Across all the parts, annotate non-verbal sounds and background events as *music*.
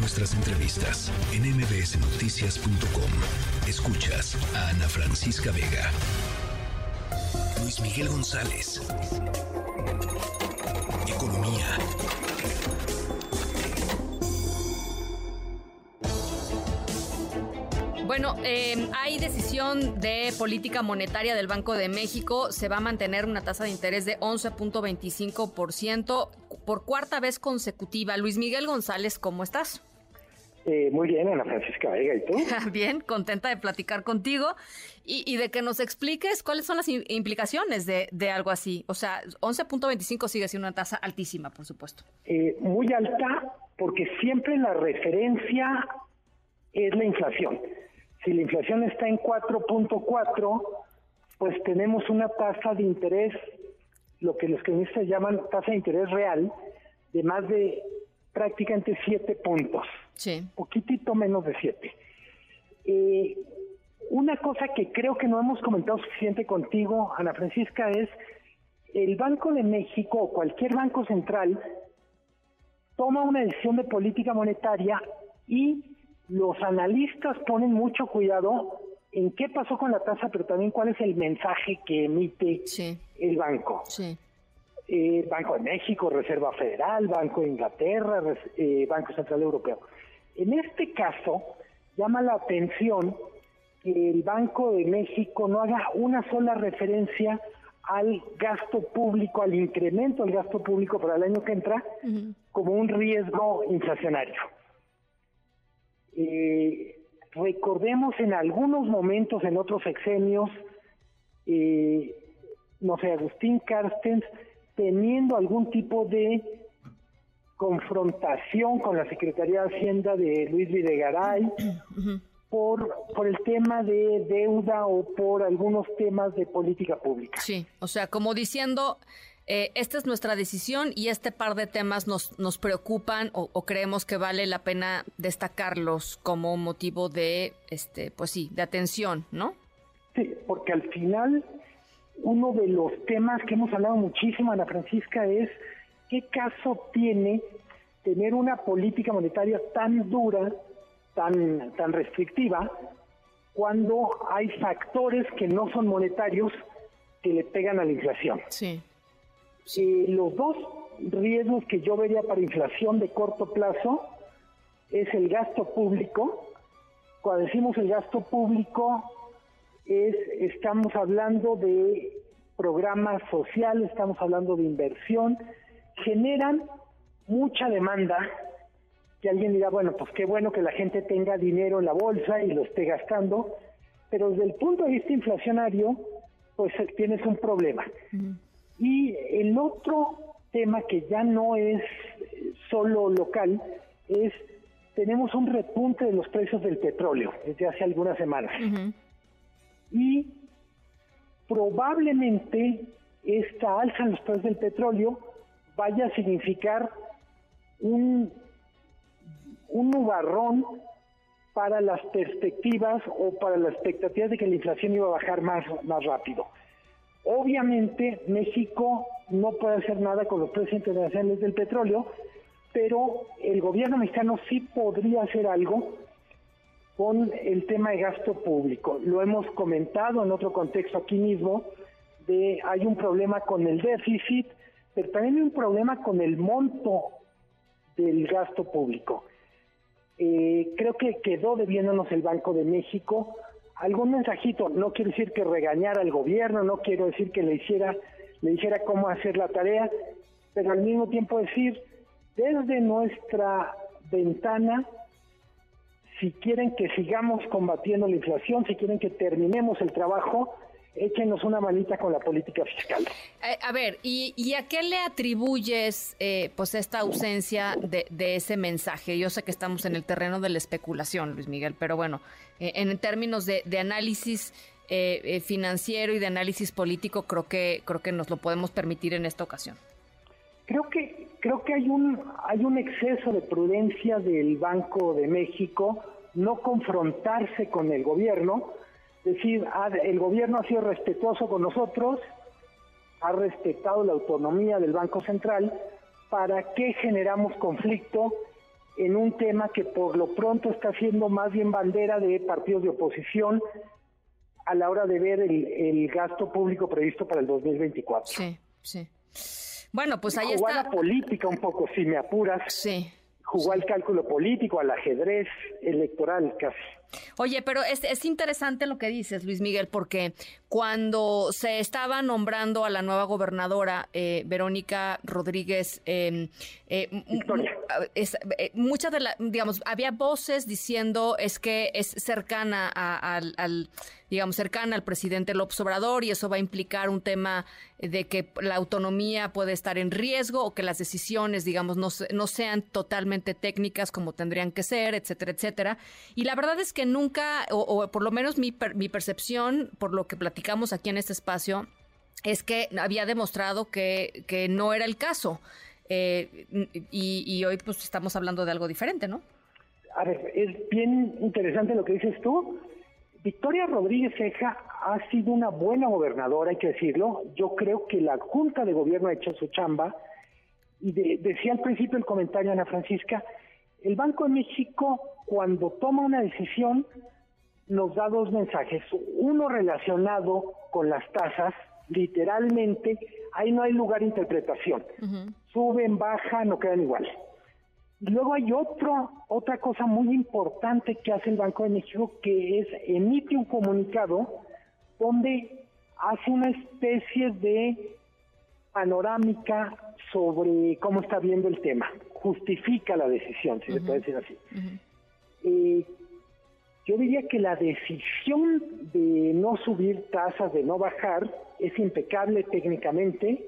nuestras entrevistas en mbsnoticias.com. Escuchas a Ana Francisca Vega. Luis Miguel González. Economía. Bueno, eh, hay decisión de política monetaria del Banco de México. Se va a mantener una tasa de interés de 11.25% por cuarta vez consecutiva. Luis Miguel González, ¿cómo estás? Eh, muy bien, Ana Francisca Vega, ¿y tú? *laughs* bien, contenta de platicar contigo y, de que nos expliques cuáles son las implicaciones de, algo así. O sea, 11.25 sigue siendo una tasa altísima, por supuesto. Eh, muy alta porque siempre la referencia es la inflación. Si la inflación está en 4.4, pues tenemos una tasa de interés, lo que los economistas llaman tasa de interés real, de más de prácticamente 7 puntos. Sí. Poquitito menos de 7. Eh, una cosa que creo que no hemos comentado suficiente contigo, Ana Francisca, es el Banco de México o cualquier banco central toma una decisión de política monetaria y los analistas ponen mucho cuidado en qué pasó con la tasa, pero también cuál es el mensaje que emite el banco. Eh, banco de México, Reserva Federal, Banco de Inglaterra, eh, Banco Central Europeo. En este caso, llama la atención que el Banco de México no haga una sola referencia al gasto público, al incremento del gasto público para el año que entra, como un riesgo inflacionario. Eh, recordemos en algunos momentos, en otros exenios, eh, no sé, Agustín Carstens teniendo algún tipo de confrontación con la Secretaría de Hacienda de Luis Videgaray por, por el tema de deuda o por algunos temas de política pública. Sí, o sea, como diciendo, eh, esta es nuestra decisión y este par de temas nos, nos preocupan o, creemos que vale la pena destacarlos como motivo de, este, pues sí, de atención, ¿no? Sí, porque al final uno de los temas que hemos hablado muchísimo, Ana Francisca, es qué caso tiene tener una política monetaria tan dura, tan, tan restrictiva, cuando hay factores que no son monetarios que le pegan a la inflación. Sí. Eh, los dos riesgos que yo vería para inflación de corto plazo es el gasto público. Cuando decimos el gasto público, es estamos hablando de programas sociales, estamos hablando de inversión, generan mucha demanda, que alguien dirá, bueno, pues qué bueno que la gente tenga dinero en la bolsa y lo esté gastando, pero desde el punto de vista inflacionario, pues tienes un problema. Y el otro tema que ya no es solo local es tenemos un repunte de los precios del petróleo desde hace algunas semanas. Y probablemente esta alza en los precios del petróleo vaya a significar un, un nubarrón para las perspectivas o para las expectativas de que la inflación iba a bajar más, más rápido. Obviamente México no puede hacer nada con los precios internacionales del petróleo, pero el gobierno mexicano sí podría hacer algo con el tema de gasto público. Lo hemos comentado en otro contexto aquí mismo, de hay un problema con el déficit, pero también hay un problema con el monto del gasto público. Eh, creo que quedó debiéndonos el Banco de México algún mensajito, no quiero decir que regañara al gobierno, no quiero decir que le hiciera, le dijera cómo hacer la tarea, pero al mismo tiempo decir, desde nuestra ventana, si quieren que sigamos combatiendo la inflación, si quieren que terminemos el trabajo, échenos una manita con la política fiscal. Eh, a ver, ¿y, a qué le atribuyes eh, pues esta ausencia de, ese mensaje? Yo sé que estamos en el terreno de la especulación, Luis Miguel, pero bueno, eh, en términos de, análisis financiero y de análisis político, creo que creo que nos lo podemos permitir en esta ocasión. Creo que creo que hay un hay un exceso de prudencia del Banco de México no confrontarse con el gobierno decir, el gobierno ha sido respetuoso con nosotros, ha respetado la autonomía del Banco Central, ¿para qué generamos conflicto en un tema que por lo pronto está siendo más bien bandera de partidos de oposición a la hora de ver el, gasto público previsto para el 2024. Sí, sí. Bueno, pues ahí está. la política un poco, si me apuras. Sí. Jugó al cálculo político, al ajedrez electoral casi. Oye, pero es, es, interesante lo que dices, Luis Miguel, porque cuando se estaba nombrando a la nueva gobernadora, eh, Verónica Rodríguez, em, eh, eh, muchas de las, digamos, había voces diciendo es que es cercana al digamos, cercana al presidente López Obrador y eso va a implicar un tema de que la autonomía puede estar en riesgo o que las decisiones, digamos, no, no sean totalmente técnicas como tendrían que ser, etcétera, etcétera. Y la verdad es que nunca, o, por lo menos mi, mi percepción, por lo que platicamos aquí en este espacio, es que había demostrado que, que no era el caso. Eh, y, y, hoy pues estamos hablando de algo diferente, ¿no? A ver, es bien interesante lo que dices tú. Victoria Rodríguez Ceja ha sido una buena gobernadora, hay que decirlo. Yo creo que la Junta de Gobierno ha hecho su chamba. Y decía al principio el comentario Ana Francisca, el Banco de México cuando toma una decisión nos da dos mensajes. Uno relacionado con las tasas, literalmente, ahí no hay lugar de interpretación. Suben, bajan, no quedan igual. Luego hay otro, otra cosa muy importante que hace el Banco de México, que es emite un comunicado donde hace una especie de panorámica sobre cómo está viendo el tema, justifica la decisión, si se puede decir así. Eh, yo diría que la decisión de no subir tasas, de no bajar, es impecable técnicamente,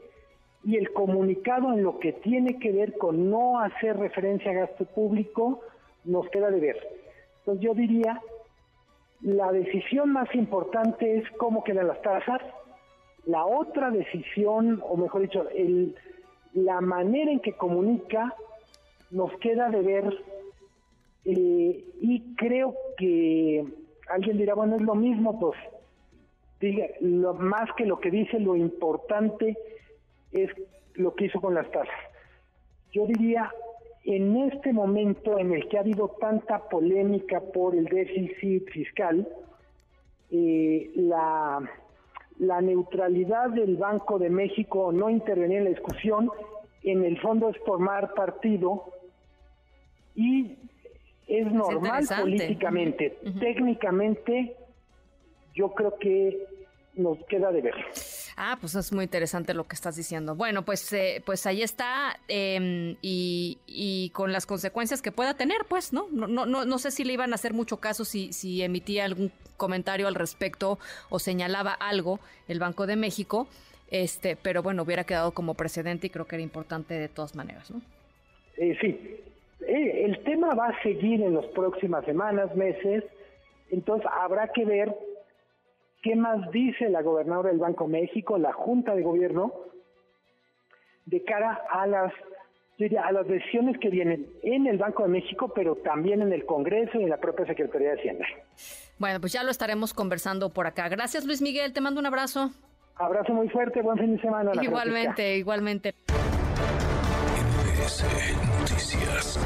y el comunicado en lo que tiene que ver con no hacer referencia a gasto público nos queda de ver. Entonces yo diría, la decisión más importante es cómo quedan las tasas, la otra decisión, o mejor dicho, el, la manera en que comunica nos queda de ver eh, y creo que alguien dirá, bueno, es lo mismo, pues diga, lo, más que lo que dice, lo importante es lo que hizo con las tasas. Yo diría, en este momento en el que ha habido tanta polémica por el déficit fiscal, eh, la, la neutralidad del Banco de México no intervenir en la discusión, en el fondo es formar partido y es normal políticamente. Técnicamente, yo creo que nos queda de ver. Ah, pues es muy interesante lo que estás diciendo. Bueno, pues, eh, pues ahí está em, y, con las consecuencias que pueda tener, pues, ¿no? No, no, no, no sé si le iban a hacer mucho caso si, si emitía algún comentario al respecto o señalaba algo el Banco de México, este, pero bueno, hubiera quedado como precedente y creo que era importante de todas maneras, ¿no? Eh, sí, eh, el tema va a seguir en las próximas semanas, meses, entonces habrá que ver qué más dice la gobernadora del Banco México, la Junta de Gobierno, de cara a las a las decisiones que vienen en el Banco de México, pero también en el Congreso y en la propia Secretaría de Hacienda. Bueno, pues ya lo estaremos conversando por acá. Gracias, Luis Miguel. Te mando un abrazo. Abrazo muy fuerte. Buen fin de semana. Igualmente, igualmente. Noticias.